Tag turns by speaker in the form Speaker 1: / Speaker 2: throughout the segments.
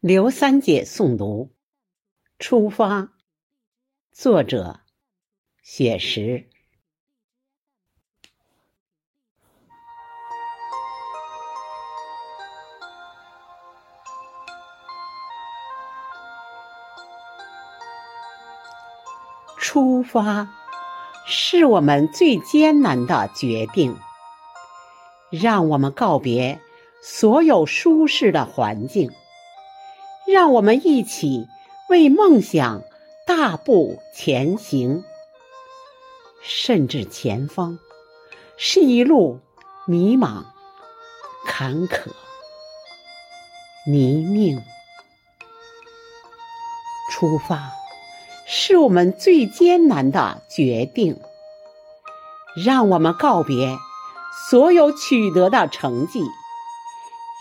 Speaker 1: 刘三姐诵读《出发》，作者雪石。出发是我们最艰难的决定，让我们告别所有舒适的环境。让我们一起为梦想大步前行，甚至前方是一路迷茫、坎坷、泥泞。出发是我们最艰难的决定，让我们告别所有取得的成绩，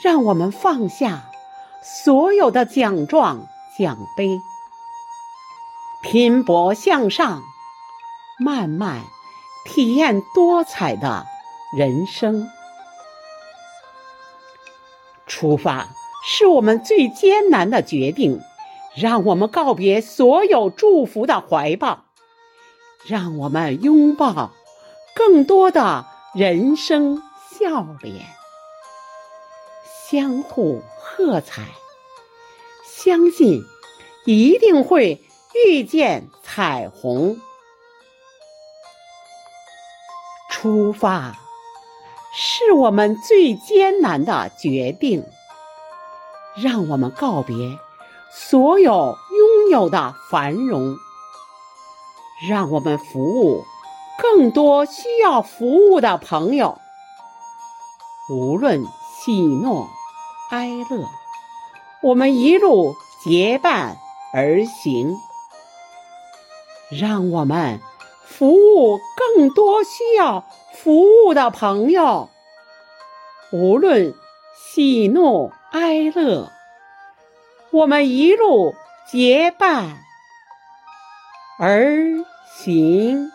Speaker 1: 让我们放下。所有的奖状、奖杯，拼搏向上，慢慢体验多彩的人生。出发是我们最艰难的决定，让我们告别所有祝福的怀抱，让我们拥抱更多的人生笑脸，相互。喝彩，相信一定会遇见彩虹。出发是我们最艰难的决定，让我们告别所有拥有的繁荣，让我们服务更多需要服务的朋友，无论喜怒。哀乐，我们一路结伴而行，让我们服务更多需要服务的朋友。无论喜怒哀乐，我们一路结伴而行。